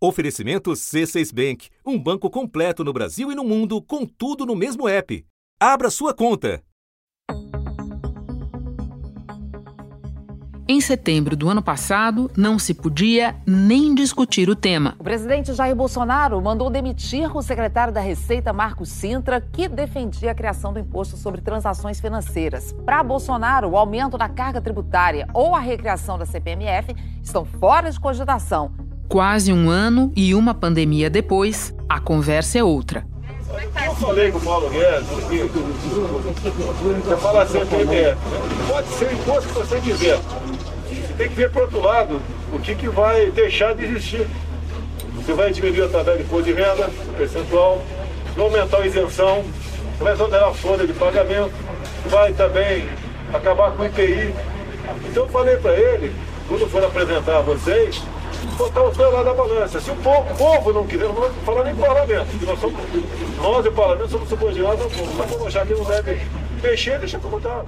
Oferecimento C6 Bank, um banco completo no Brasil e no mundo, com tudo no mesmo app. Abra sua conta. Em setembro do ano passado, não se podia nem discutir o tema. O presidente Jair Bolsonaro mandou demitir o secretário da Receita, Marcos Sintra, que defendia a criação do imposto sobre transações financeiras. Para Bolsonaro, o aumento da carga tributária ou a recriação da CPMF estão fora de cogitação. Quase um ano e uma pandemia depois, a conversa é outra. Eu falei com o Paulo Guedes que você fala CPMF. Pode ser o imposto que você quiser. Tem que ver para outro lado o que, que vai deixar de existir. Você vai diminuir a tabela de imposto de renda, percentual, vai aumentar a isenção, vai exonerar a folha de pagamento, vai também acabar com o IPI. Então eu falei para ele, quando for apresentar a vocês, botar os dois lá da balança. Se o povo, o povo não quiser, não vou falar nem parlamento, nós, somos, nós e o parlamento somos subordinados ao povo. Mas vamos achar que não deve mexer, deixa como está.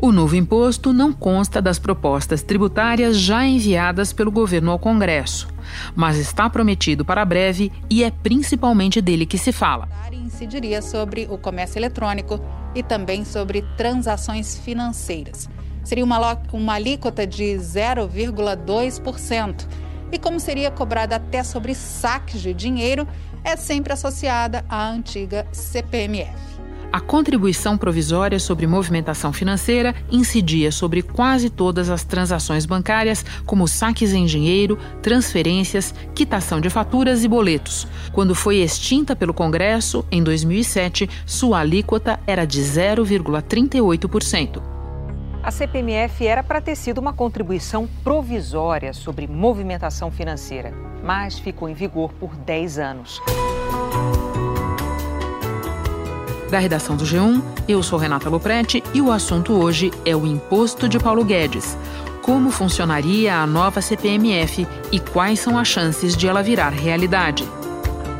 O novo imposto não consta das propostas tributárias já enviadas pelo governo ao Congresso, mas está prometido para breve e é principalmente dele que se fala. Incidiria sobre o comércio eletrônico e também sobre transações financeiras. Seria uma, uma alíquota de 0,2% e como seria cobrada até sobre saques de dinheiro, é sempre associada à antiga CPMF. A contribuição provisória sobre movimentação financeira incidia sobre quase todas as transações bancárias, como saques em dinheiro, transferências, quitação de faturas e boletos. Quando foi extinta pelo Congresso, em 2007, sua alíquota era de 0,38%. A CPMF era para ter sido uma contribuição provisória sobre movimentação financeira, mas ficou em vigor por 10 anos. Da redação do G1, eu sou Renata Loprete e o assunto hoje é o imposto de Paulo Guedes. Como funcionaria a nova CPMF e quais são as chances de ela virar realidade?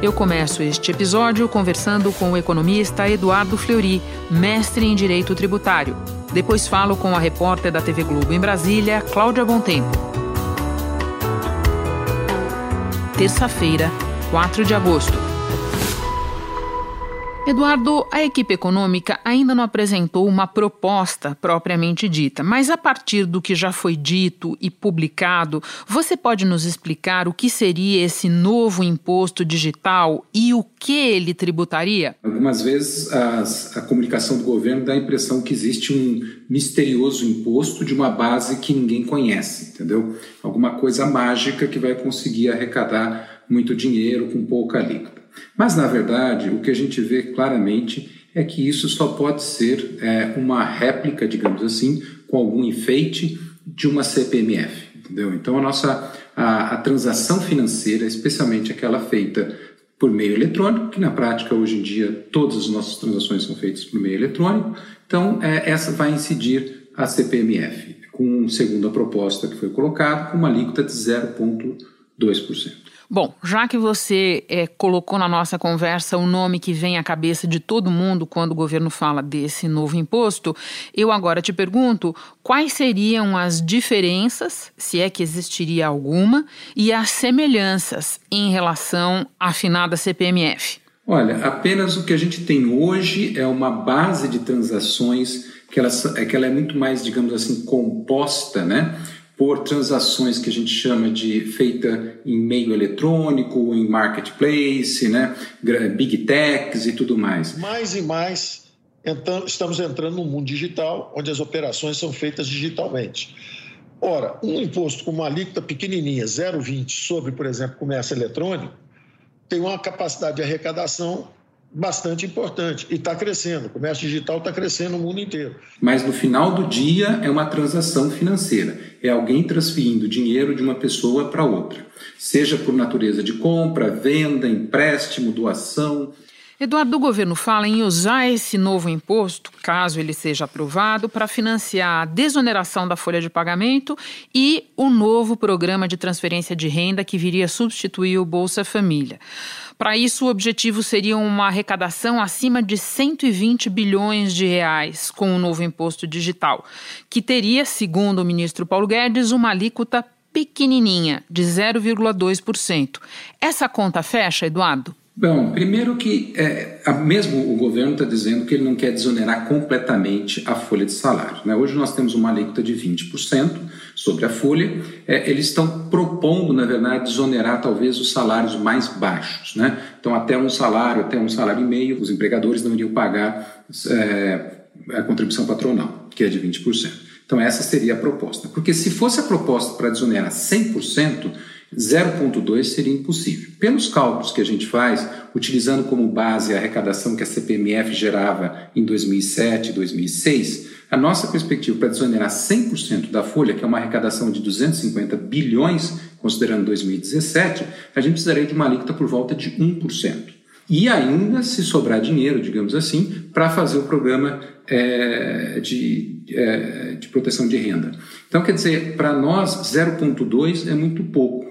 Eu começo este episódio conversando com o economista Eduardo Fleury, mestre em Direito Tributário. Depois falo com a repórter da TV Globo em Brasília, Cláudia Bontempo. Terça-feira, 4 de agosto. Eduardo, a equipe econômica ainda não apresentou uma proposta propriamente dita, mas a partir do que já foi dito e publicado, você pode nos explicar o que seria esse novo imposto digital e o que ele tributaria? Algumas vezes as, a comunicação do governo dá a impressão que existe um misterioso imposto de uma base que ninguém conhece, entendeu? Alguma coisa mágica que vai conseguir arrecadar muito dinheiro com pouca alíquota. Mas, na verdade, o que a gente vê claramente é que isso só pode ser é, uma réplica, digamos assim, com algum enfeite de uma CPMF. Entendeu? Então, a nossa a, a transação financeira, especialmente aquela feita por meio eletrônico, que na prática hoje em dia todas as nossas transações são feitas por meio eletrônico, então é, essa vai incidir a CPMF, com segundo a proposta que foi colocada, com uma alíquota de 0,2%. Bom, já que você é, colocou na nossa conversa o nome que vem à cabeça de todo mundo quando o governo fala desse novo imposto, eu agora te pergunto quais seriam as diferenças, se é que existiria alguma, e as semelhanças em relação à afinada CPMF. Olha, apenas o que a gente tem hoje é uma base de transações que ela, é que ela é muito mais, digamos assim, composta, né? Por transações que a gente chama de feita em meio eletrônico, em marketplace, né, big techs e tudo mais. Mais e mais então, estamos entrando no mundo digital, onde as operações são feitas digitalmente. Ora, um imposto com uma alíquota pequenininha, 0,20, sobre, por exemplo, comércio eletrônico, tem uma capacidade de arrecadação bastante importante e está crescendo. O comércio digital está crescendo no mundo inteiro. Mas no final do dia é uma transação financeira. É alguém transferindo dinheiro de uma pessoa para outra, seja por natureza de compra, venda, empréstimo, doação. Eduardo, o governo fala em usar esse novo imposto, caso ele seja aprovado, para financiar a desoneração da folha de pagamento e o novo programa de transferência de renda que viria substituir o Bolsa Família. Para isso, o objetivo seria uma arrecadação acima de 120 bilhões de reais com o novo imposto digital, que teria, segundo o ministro Paulo Guedes, uma alíquota pequenininha, de 0,2%. Essa conta fecha, Eduardo? Bom, primeiro que é, mesmo o governo está dizendo que ele não quer desonerar completamente a folha de salário. Né? Hoje nós temos uma alíquota de 20% sobre a folha. É, eles estão propondo, na verdade, desonerar talvez os salários mais baixos. Né? Então, até um salário, até um salário e meio, os empregadores não iriam pagar é, a contribuição patronal, que é de 20%. Então, essa seria a proposta. Porque se fosse a proposta para desonerar 100%, 0,2 seria impossível. Pelos cálculos que a gente faz, utilizando como base a arrecadação que a CPMF gerava em 2007 e 2006, a nossa perspectiva para desonerar 100% da folha, que é uma arrecadação de 250 bilhões, considerando 2017, a gente precisaria de uma alíquota por volta de 1%. E ainda, se sobrar dinheiro, digamos assim, para fazer o programa é, de, é, de proteção de renda. Então, quer dizer, para nós, 0,2 é muito pouco.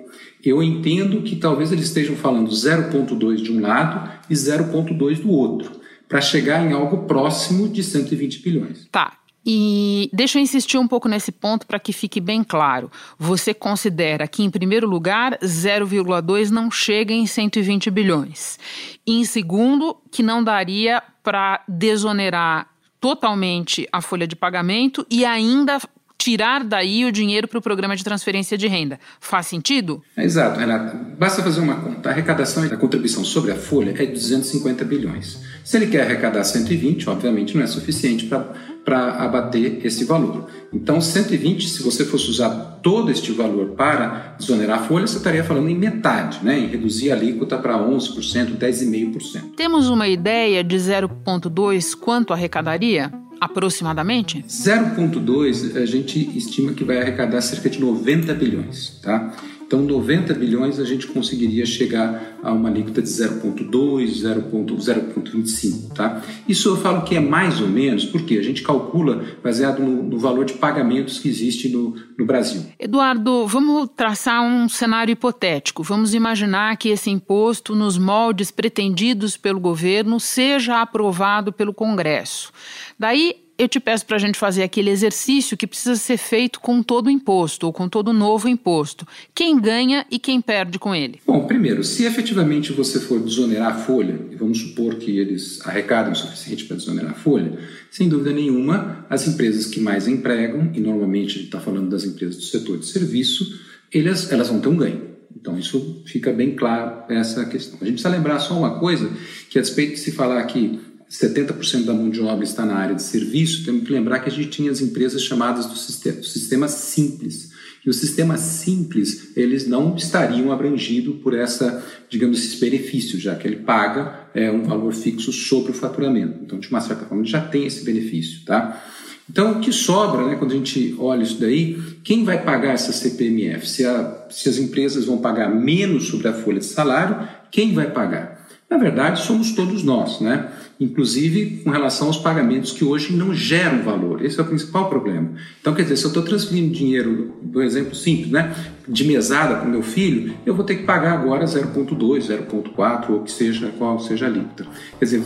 Eu entendo que talvez eles estejam falando 0,2 de um lado e 0,2 do outro, para chegar em algo próximo de 120 bilhões. Tá. E deixa eu insistir um pouco nesse ponto para que fique bem claro. Você considera que, em primeiro lugar, 0,2 não chega em 120 bilhões. E, em segundo, que não daria para desonerar totalmente a folha de pagamento e ainda tirar daí o dinheiro para o programa de transferência de renda. Faz sentido? Exato, Renata. Basta fazer uma conta. A arrecadação da contribuição sobre a folha é de 250 bilhões. Se ele quer arrecadar 120, obviamente não é suficiente para abater esse valor. Então, 120, se você fosse usar todo este valor para desonerar a folha, você estaria falando em metade, né? em reduzir a alíquota para 11%, 10,5%. Temos uma ideia de 0,2 quanto arrecadaria? aproximadamente? 0,2 a gente estima que vai arrecadar cerca de 90 bilhões, tá? Então, 90 bilhões a gente conseguiria chegar a uma alíquota de 0,2, 0,25, tá? Isso eu falo que é mais ou menos, porque a gente calcula baseado no, no valor de pagamentos que existe no, no Brasil. Eduardo, vamos traçar um cenário hipotético. Vamos imaginar que esse imposto, nos moldes pretendidos pelo governo, seja aprovado pelo Congresso. Daí eu te peço para a gente fazer aquele exercício que precisa ser feito com todo o imposto ou com todo novo imposto. Quem ganha e quem perde com ele? Bom, primeiro, se efetivamente você for desonerar a folha, e vamos supor que eles arrecadam o suficiente para desonerar a folha, sem dúvida nenhuma, as empresas que mais empregam, e normalmente a gente está falando das empresas do setor de serviço, elas, elas vão ter um ganho. Então, isso fica bem claro essa questão. A gente precisa lembrar só uma coisa, que a despeito de se falar que 70% da mão de obra está na área de serviço, temos que lembrar que a gente tinha as empresas chamadas do sistema, do sistema simples. E o sistema simples, eles não estariam abrangidos por essa, digamos, esses benefícios, já que ele paga é, um valor fixo sobre o faturamento. Então, de uma certa forma, ele já tem esse benefício, tá? Então, o que sobra, né, quando a gente olha isso daí, quem vai pagar essa CPMF? Se, a, se as empresas vão pagar menos sobre a folha de salário, quem vai pagar? Na verdade, somos todos nós, né? Inclusive com relação aos pagamentos que hoje não geram valor. Esse é o principal problema. Então, quer dizer, se eu estou transferindo dinheiro, por exemplo simples, né, de mesada para o meu filho, eu vou ter que pagar agora 0,2, 0,4 ou que seja qual seja a alíquota. Quer dizer,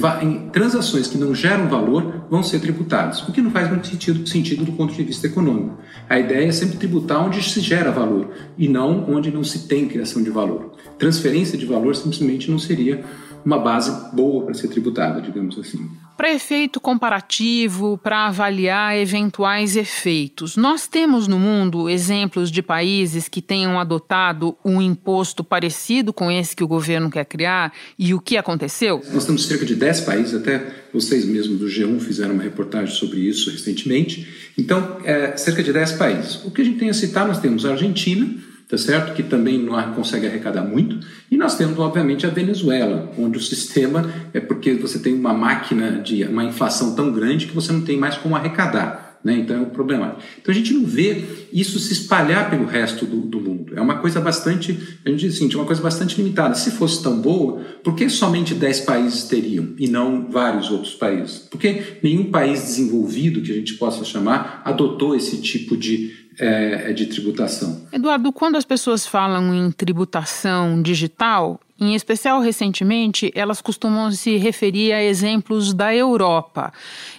transações que não geram valor vão ser tributadas, o que não faz muito sentido, sentido do ponto de vista econômico. A ideia é sempre tributar onde se gera valor e não onde não se tem criação de valor. Transferência de valor simplesmente não seria uma base boa para ser tributada, digamos assim. Para efeito comparativo, para avaliar eventuais efeitos, nós temos no mundo exemplos de países que tenham adotado um imposto parecido com esse que o governo quer criar e o que aconteceu? Nós temos cerca de 10 países, até vocês mesmos do G1 fizeram uma reportagem sobre isso recentemente. Então, é, cerca de 10 países. O que a gente tem a citar, nós temos a Argentina, tá certo? Que também não consegue arrecadar muito. E nós temos, obviamente, a Venezuela, onde o sistema é porque você tem uma máquina de uma inflação tão grande que você não tem mais como arrecadar. Né? Então é um problema. Então a gente não vê isso se espalhar pelo resto do, do mundo. É uma coisa bastante, a gente diz assim, uma coisa bastante limitada. Se fosse tão boa, por que somente 10 países teriam e não vários outros países? Porque nenhum país desenvolvido, que a gente possa chamar, adotou esse tipo de é, de tributação. Eduardo, quando as pessoas falam em tributação digital, em especial recentemente, elas costumam se referir a exemplos da Europa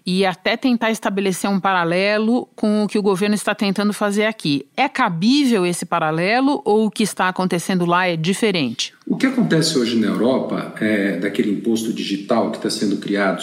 e até tentar estabelecer um paralelo com o que o governo está tentando fazer aqui. É cabível esse paralelo ou o que está acontecendo lá é diferente? O que acontece hoje na Europa é daquele imposto digital que está sendo criado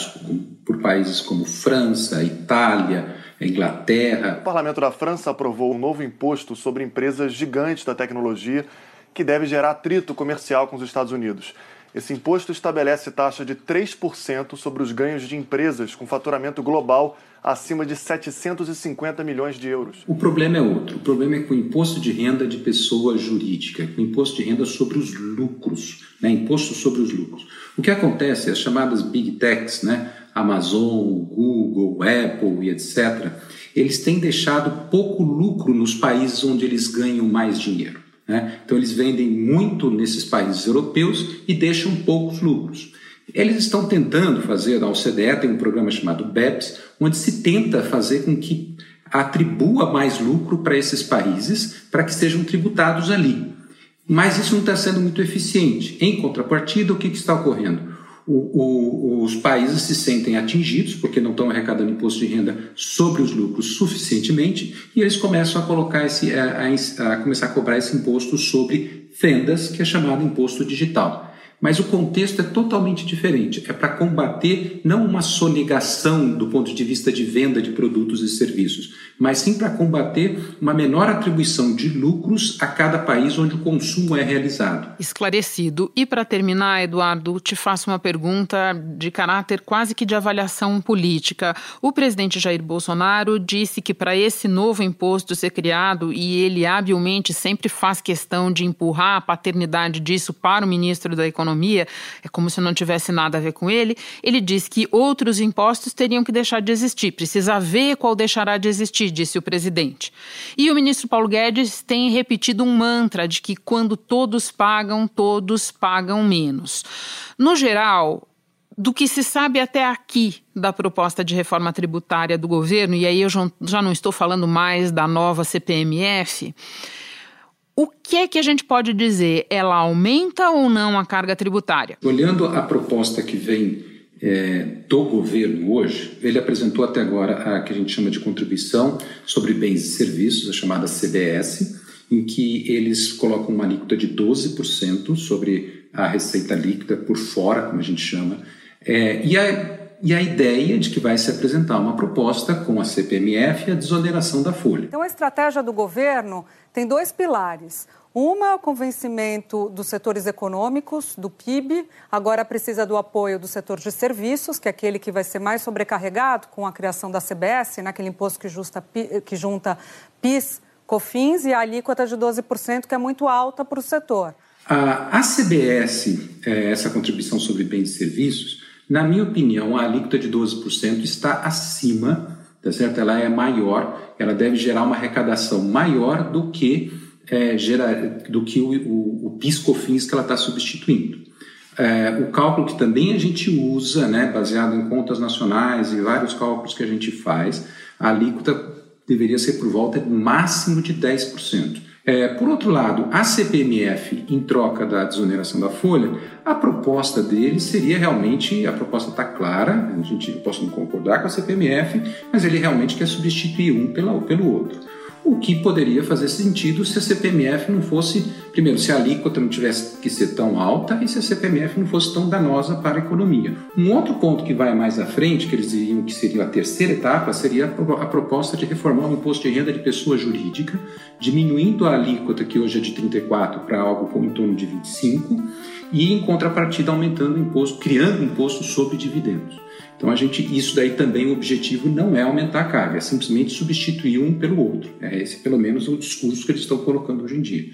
por países como França, Itália, Inglaterra. O parlamento da França aprovou um novo imposto sobre empresas gigantes da tecnologia que deve gerar atrito comercial com os Estados Unidos. Esse imposto estabelece taxa de 3% sobre os ganhos de empresas com faturamento global acima de 750 milhões de euros. O problema é outro. O problema é com o imposto de renda de pessoa jurídica, com o imposto de renda sobre os lucros, né? imposto sobre os lucros. O que acontece, as chamadas big techs, né? Amazon, Google, Apple e etc., eles têm deixado pouco lucro nos países onde eles ganham mais dinheiro. Né? Então, eles vendem muito nesses países europeus e deixam poucos lucros. Eles estão tentando fazer, a OCDE tem um programa chamado BEPS, onde se tenta fazer com que atribua mais lucro para esses países para que sejam tributados ali. Mas isso não está sendo muito eficiente. Em contrapartida, o que, que está ocorrendo? O, o, os países se sentem atingidos porque não estão arrecadando imposto de renda sobre os lucros suficientemente e eles começam a colocar esse, a, a, a começar a cobrar esse imposto sobre vendas, que é chamado imposto digital. Mas o contexto é totalmente diferente. É para combater não uma sonegação do ponto de vista de venda de produtos e serviços, mas sim para combater uma menor atribuição de lucros a cada país onde o consumo é realizado. Esclarecido. E para terminar, Eduardo, te faço uma pergunta de caráter quase que de avaliação política. O presidente Jair Bolsonaro disse que para esse novo imposto ser criado, e ele habilmente sempre faz questão de empurrar a paternidade disso para o ministro da Economia, é como se não tivesse nada a ver com ele, ele diz que outros impostos teriam que deixar de existir. Precisa ver qual deixará de existir disse o presidente. E o ministro Paulo Guedes tem repetido um mantra de que quando todos pagam, todos pagam menos. No geral, do que se sabe até aqui da proposta de reforma tributária do governo, e aí eu já não estou falando mais da nova CPMF, o que é que a gente pode dizer? Ela aumenta ou não a carga tributária? Olhando a proposta que vem é, do governo hoje, ele apresentou até agora a que a gente chama de contribuição sobre bens e serviços, a chamada CBS, em que eles colocam uma alíquota de 12% sobre a receita líquida por fora, como a gente chama, é, e, a, e a ideia de que vai se apresentar uma proposta com a CPMF e a desoneração da folha. Então, a estratégia do governo tem dois pilares. Uma, o convencimento dos setores econômicos, do PIB, agora precisa do apoio do setor de serviços, que é aquele que vai ser mais sobrecarregado com a criação da CBS, naquele imposto que, justa, que junta PIS, COFINS e a alíquota de 12%, que é muito alta para o setor. A, a CBS, é, essa contribuição sobre bens e serviços, na minha opinião, a alíquota de 12% está acima, tá certo? Ela é maior, ela deve gerar uma arrecadação maior do que é, gera, do que o, o, o PIS-COFINS que ela está substituindo. É, o cálculo que também a gente usa, né, baseado em contas nacionais e vários cálculos que a gente faz, a alíquota deveria ser por volta máximo de 10%. É, por outro lado, a CPMF, em troca da desoneração da folha, a proposta dele seria realmente, a proposta está clara, a gente posso não concordar com a CPMF, mas ele realmente quer substituir um pela, pelo outro o que poderia fazer sentido se a CPMF não fosse, primeiro, se a alíquota não tivesse que ser tão alta e se a CPMF não fosse tão danosa para a economia. Um outro ponto que vai mais à frente, que eles diriam que seria a terceira etapa, seria a proposta de reformar o imposto de renda de pessoa jurídica, diminuindo a alíquota que hoje é de 34 para algo como em torno de 25 e em contrapartida aumentando o imposto, criando imposto sobre dividendos. Então a gente, isso daí também o objetivo não é aumentar a carga, é simplesmente substituir um pelo outro. É esse pelo menos o discurso que eles estão colocando hoje em dia.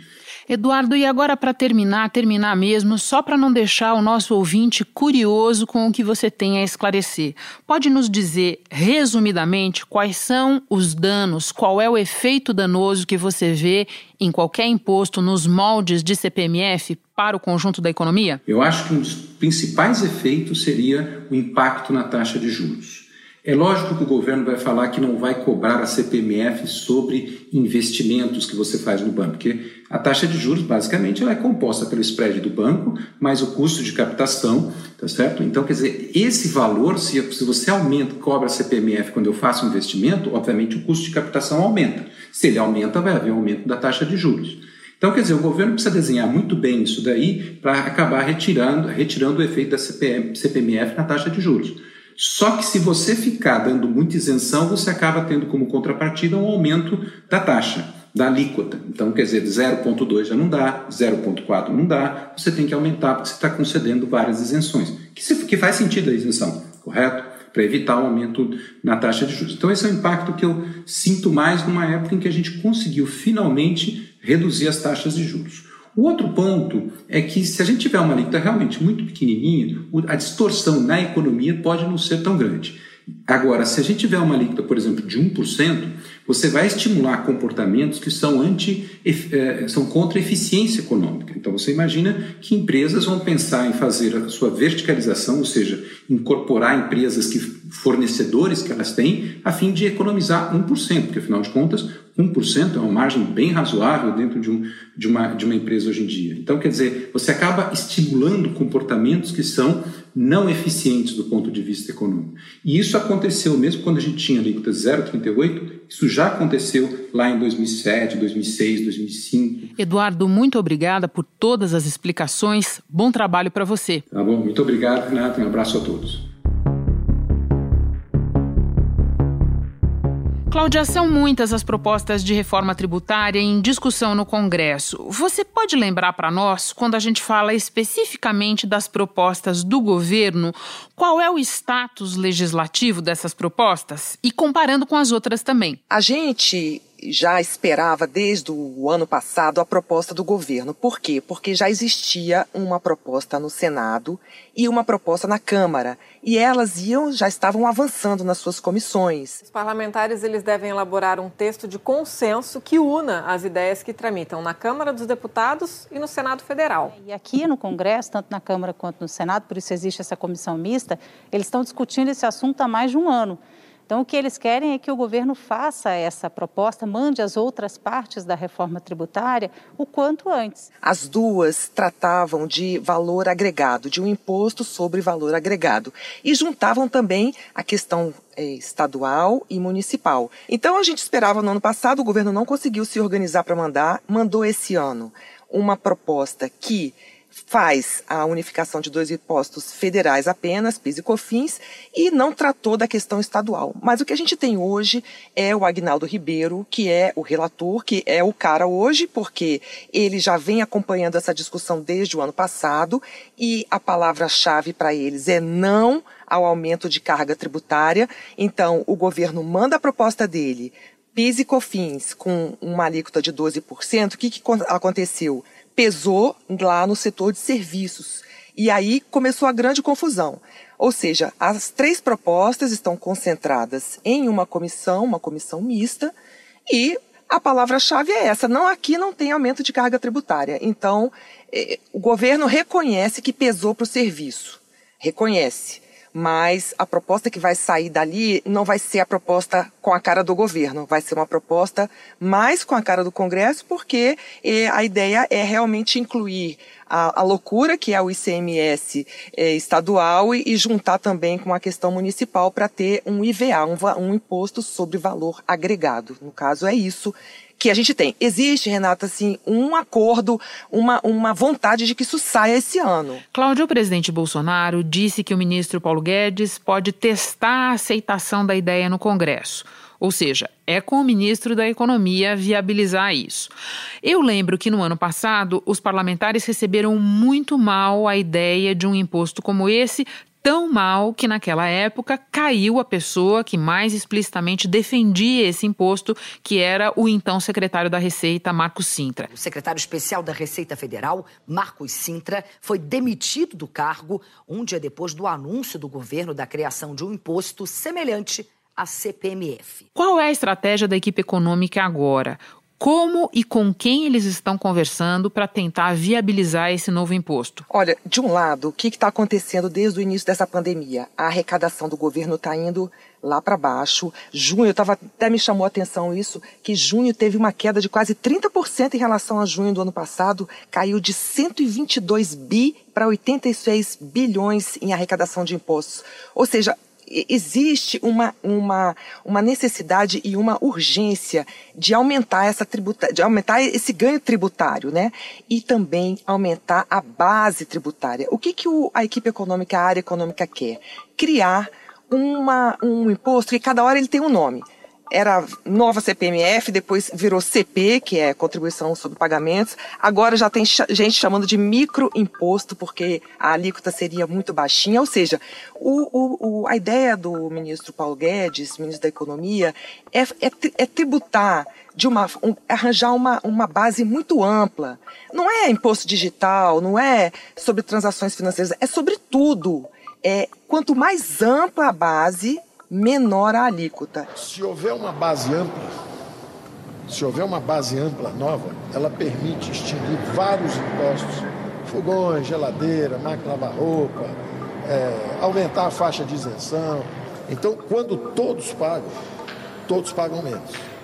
Eduardo, e agora para terminar, terminar mesmo, só para não deixar o nosso ouvinte curioso com o que você tem a esclarecer, pode nos dizer resumidamente quais são os danos, qual é o efeito danoso que você vê em qualquer imposto nos moldes de CPMF para o conjunto da economia? Eu acho que um dos principais efeitos seria o impacto na taxa de juros. É lógico que o governo vai falar que não vai cobrar a CPMF sobre investimentos que você faz no banco, porque a taxa de juros, basicamente, ela é composta pelo spread do banco mais o custo de captação, tá certo? Então, quer dizer, esse valor, se, você aumenta, cobra a CPMF quando eu faço um investimento, obviamente o custo de captação aumenta. Se ele aumenta, vai haver um aumento da taxa de juros. Então, quer dizer, o governo precisa desenhar muito bem isso daí para acabar retirando, retirando o efeito da CPM, CPMF na taxa de juros. Só que se você ficar dando muita isenção, você acaba tendo como contrapartida um aumento da taxa, da alíquota. Então, quer dizer, 0,2 já não dá, 0,4 não dá, você tem que aumentar porque você está concedendo várias isenções. Que, se, que faz sentido a isenção, correto? Para evitar o aumento na taxa de juros. Então, esse é o impacto que eu sinto mais numa época em que a gente conseguiu finalmente reduzir as taxas de juros. O outro ponto é que se a gente tiver uma alíquota realmente muito pequenininha, a distorção na economia pode não ser tão grande. Agora, se a gente tiver uma alíquota, por exemplo, de 1%, você vai estimular comportamentos que são, anti, eh, são contra a eficiência econômica. Então, você imagina que empresas vão pensar em fazer a sua verticalização, ou seja, incorporar empresas que fornecedores que elas têm, a fim de economizar 1%, porque, afinal de contas, 1% é uma margem bem razoável dentro de, um, de, uma, de uma empresa hoje em dia. Então, quer dizer, você acaba estimulando comportamentos que são não eficientes do ponto de vista econômico. E isso aconteceu mesmo quando a gente tinha alíquota 0,38, isso já aconteceu lá em 2007, 2006, 2005. Eduardo, muito obrigada por todas as explicações. Bom trabalho para você. Tá bom, muito obrigado, Renato. Um abraço a todos. Cláudia, são muitas as propostas de reforma tributária em discussão no Congresso. Você pode lembrar para nós, quando a gente fala especificamente das propostas do governo, qual é o status legislativo dessas propostas? E comparando com as outras também. A gente já esperava desde o ano passado a proposta do governo. Por quê? Porque já existia uma proposta no Senado e uma proposta na Câmara, e elas iam já estavam avançando nas suas comissões. Os parlamentares eles devem elaborar um texto de consenso que una as ideias que tramitam na Câmara dos Deputados e no Senado Federal. E aqui no Congresso, tanto na Câmara quanto no Senado, por isso existe essa comissão mista, eles estão discutindo esse assunto há mais de um ano. Então, o que eles querem é que o governo faça essa proposta, mande as outras partes da reforma tributária o quanto antes. As duas tratavam de valor agregado, de um imposto sobre valor agregado. E juntavam também a questão é, estadual e municipal. Então, a gente esperava no ano passado, o governo não conseguiu se organizar para mandar, mandou esse ano uma proposta que faz a unificação de dois impostos federais apenas, PIS e COFINS, e não tratou da questão estadual. Mas o que a gente tem hoje é o Agnaldo Ribeiro, que é o relator, que é o cara hoje, porque ele já vem acompanhando essa discussão desde o ano passado, e a palavra-chave para eles é não ao aumento de carga tributária. Então, o governo manda a proposta dele, PIS e COFINS, com uma alíquota de 12%. O que, que aconteceu? Pesou lá no setor de serviços. E aí começou a grande confusão. Ou seja, as três propostas estão concentradas em uma comissão, uma comissão mista, e a palavra-chave é essa: não aqui não tem aumento de carga tributária. Então, eh, o governo reconhece que pesou para o serviço. Reconhece mas a proposta que vai sair dali não vai ser a proposta com a cara do governo, vai ser uma proposta mais com a cara do Congresso, porque eh, a ideia é realmente incluir a, a loucura que é o ICMS eh, estadual e, e, juntar também com a questão municipal para ter um IVA, um, um imposto sobre valor agregado. No caso, é isso que a gente tem. Existe, Renata, assim, um acordo, uma, uma vontade de que isso saia esse ano. Cláudio, o presidente Bolsonaro disse que o ministro Paulo Guedes pode testar a aceitação da ideia no Congresso. Ou seja, é com o ministro da Economia viabilizar isso. Eu lembro que no ano passado os parlamentares receberam muito mal a ideia de um imposto como esse, tão mal que naquela época caiu a pessoa que mais explicitamente defendia esse imposto, que era o então secretário da Receita, Marcos Sintra. O secretário especial da Receita Federal, Marcos Sintra, foi demitido do cargo um dia depois do anúncio do governo da criação de um imposto semelhante à CPMF. Qual é a estratégia da equipe econômica agora? Como e com quem eles estão conversando para tentar viabilizar esse novo imposto? Olha, de um lado, o que está acontecendo desde o início dessa pandemia? A arrecadação do governo está indo lá para baixo. Junho, eu tava, até me chamou a atenção isso, que junho teve uma queda de quase 30% em relação a junho do ano passado, caiu de 122 bi para 86 bilhões em arrecadação de impostos. Ou seja, existe uma, uma, uma necessidade e uma urgência de aumentar essa tributa, de aumentar esse ganho tributário, né? E também aumentar a base tributária. O que, que o, a equipe econômica, a área econômica quer? Criar uma, um imposto que cada hora ele tem um nome. Era nova CPMF, depois virou CP, que é contribuição sobre pagamentos. Agora já tem gente chamando de microimposto, porque a alíquota seria muito baixinha. Ou seja, o, o, a ideia do ministro Paulo Guedes, ministro da Economia, é, é, é tributar de uma um, arranjar uma, uma base muito ampla. Não é imposto digital, não é sobre transações financeiras, é sobre tudo é quanto mais ampla a base, menor a alíquota. Se houver uma base ampla, se houver uma base ampla nova, ela permite extinguir vários impostos, fogões, geladeira, máquina lavar roupa, é, aumentar a faixa de isenção. Então, quando todos pagam, todos pagam menos.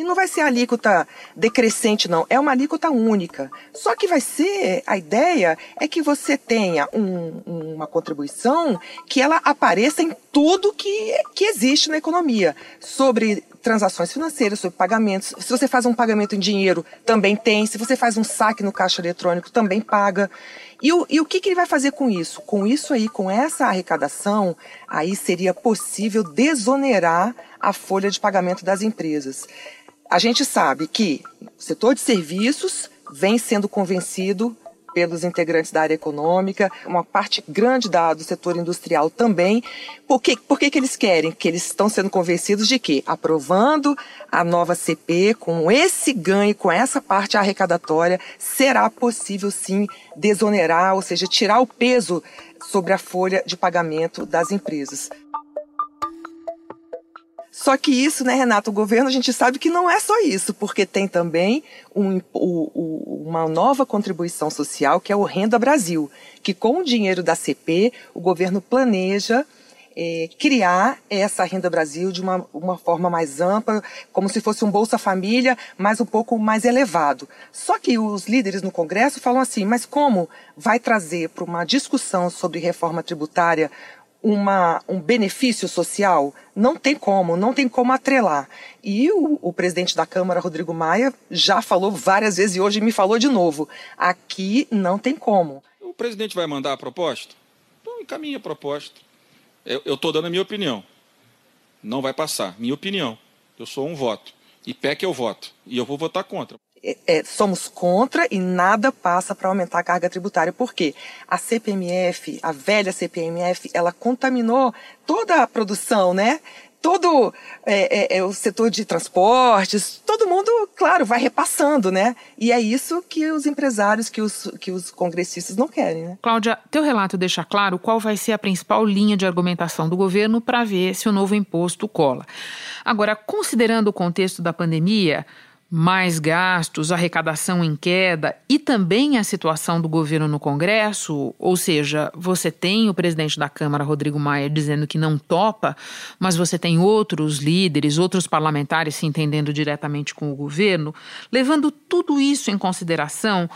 E não vai ser alíquota decrescente, não. É uma alíquota única. Só que vai ser. A ideia é que você tenha um, uma contribuição que ela apareça em tudo que, que existe na economia. Sobre transações financeiras, sobre pagamentos. Se você faz um pagamento em dinheiro, também tem. Se você faz um saque no caixa eletrônico, também paga. E o, e o que, que ele vai fazer com isso? Com isso aí, com essa arrecadação, aí seria possível desonerar a folha de pagamento das empresas. A gente sabe que o setor de serviços vem sendo convencido pelos integrantes da área econômica, uma parte grande da, do setor industrial também. Por, que, por que, que eles querem? Que eles estão sendo convencidos de que, aprovando a nova CP, com esse ganho, com essa parte arrecadatória, será possível sim desonerar, ou seja, tirar o peso sobre a folha de pagamento das empresas. Só que isso, né, Renato, o governo a gente sabe que não é só isso, porque tem também um, o, uma nova contribuição social que é o Renda Brasil, que com o dinheiro da CP o governo planeja é, criar essa Renda Brasil de uma, uma forma mais ampla, como se fosse um Bolsa Família, mas um pouco mais elevado. Só que os líderes no Congresso falam assim, mas como vai trazer para uma discussão sobre reforma tributária uma, um benefício social, não tem como, não tem como atrelar. E o, o, presidente da Câmara, Rodrigo Maia, já falou várias vezes e hoje me falou de novo. Aqui não tem como. O presidente vai mandar a proposta? Então encaminha a proposta. Eu estou dando a minha opinião. Não vai passar. Minha opinião. Eu sou um voto. E PEC eu voto. E eu vou votar contra é, somos contra e nada passa para aumentar a carga tributária. Por quê? A CPMF, a velha CPMF, ela contaminou toda a produção, né? Todo é, é, é, o setor de transportes, todo mundo, claro, vai repassando, né? E é isso que os empresários, que os, que os congressistas não querem, né? Cláudia, teu relato deixa claro qual vai ser a principal linha de argumentação do governo para ver se o novo imposto cola. Agora, considerando o contexto da pandemia, mais gastos, arrecadação em queda e também a situação do governo no Congresso, ou seja, você tem o presidente da Câmara, Rodrigo Maia, dizendo que não topa, mas você tem outros líderes, outros parlamentares se entendendo diretamente com o governo, levando tudo isso em consideração,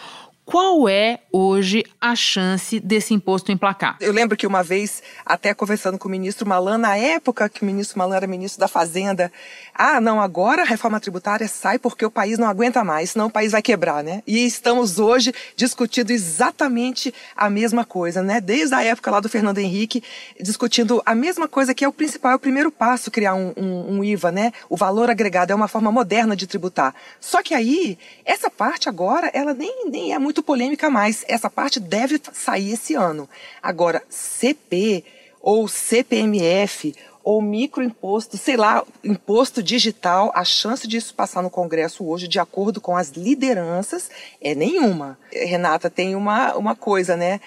qual é hoje a chance desse imposto emplacar? Eu lembro que uma vez, até conversando com o ministro Malan, na época que o ministro Malan era ministro da Fazenda, ah, não, agora a reforma tributária sai porque o país não aguenta mais, senão o país vai quebrar, né? E estamos hoje discutindo exatamente a mesma coisa, né? Desde a época lá do Fernando Henrique, discutindo a mesma coisa que é o principal, é o primeiro passo criar um, um, um IVA, né? O valor agregado é uma forma moderna de tributar. Só que aí, essa parte agora, ela nem, nem é muito muito polêmica mais. Essa parte deve sair esse ano. Agora, CP ou CPMF ou microimposto, sei lá, imposto digital, a chance disso passar no Congresso hoje, de acordo com as lideranças, é nenhuma. Renata, tem uma, uma coisa, né?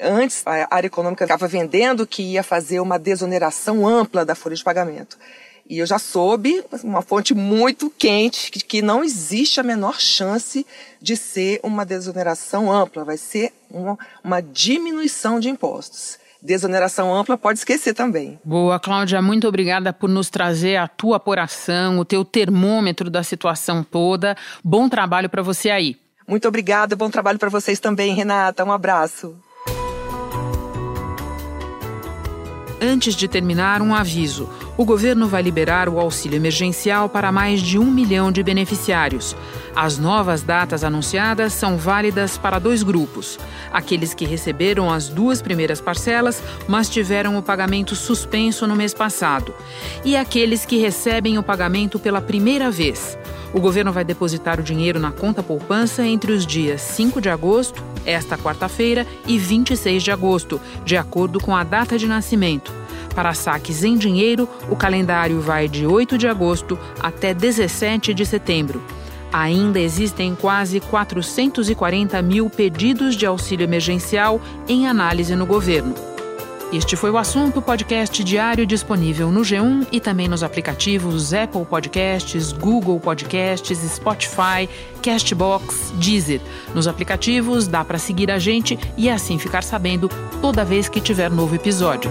Antes, a área econômica estava vendendo que ia fazer uma desoneração ampla da folha de pagamento. E eu já soube, uma fonte muito quente, que, que não existe a menor chance de ser uma desoneração ampla, vai ser uma, uma diminuição de impostos desoneração ampla, pode esquecer também. Boa, Cláudia, muito obrigada por nos trazer a tua apuração, o teu termômetro da situação toda. Bom trabalho para você aí. Muito obrigada, bom trabalho para vocês também, Renata. Um abraço. Antes de terminar, um aviso. O governo vai liberar o auxílio emergencial para mais de um milhão de beneficiários. As novas datas anunciadas são válidas para dois grupos: aqueles que receberam as duas primeiras parcelas, mas tiveram o pagamento suspenso no mês passado, e aqueles que recebem o pagamento pela primeira vez. O governo vai depositar o dinheiro na conta poupança entre os dias 5 de agosto, esta quarta-feira, e 26 de agosto, de acordo com a data de nascimento. Para saques em dinheiro, o calendário vai de 8 de agosto até 17 de setembro. Ainda existem quase 440 mil pedidos de auxílio emergencial em análise no governo. Este foi o assunto podcast diário disponível no G1 e também nos aplicativos Apple Podcasts, Google Podcasts, Spotify, Castbox, Deezer. Nos aplicativos dá para seguir a gente e assim ficar sabendo toda vez que tiver novo episódio.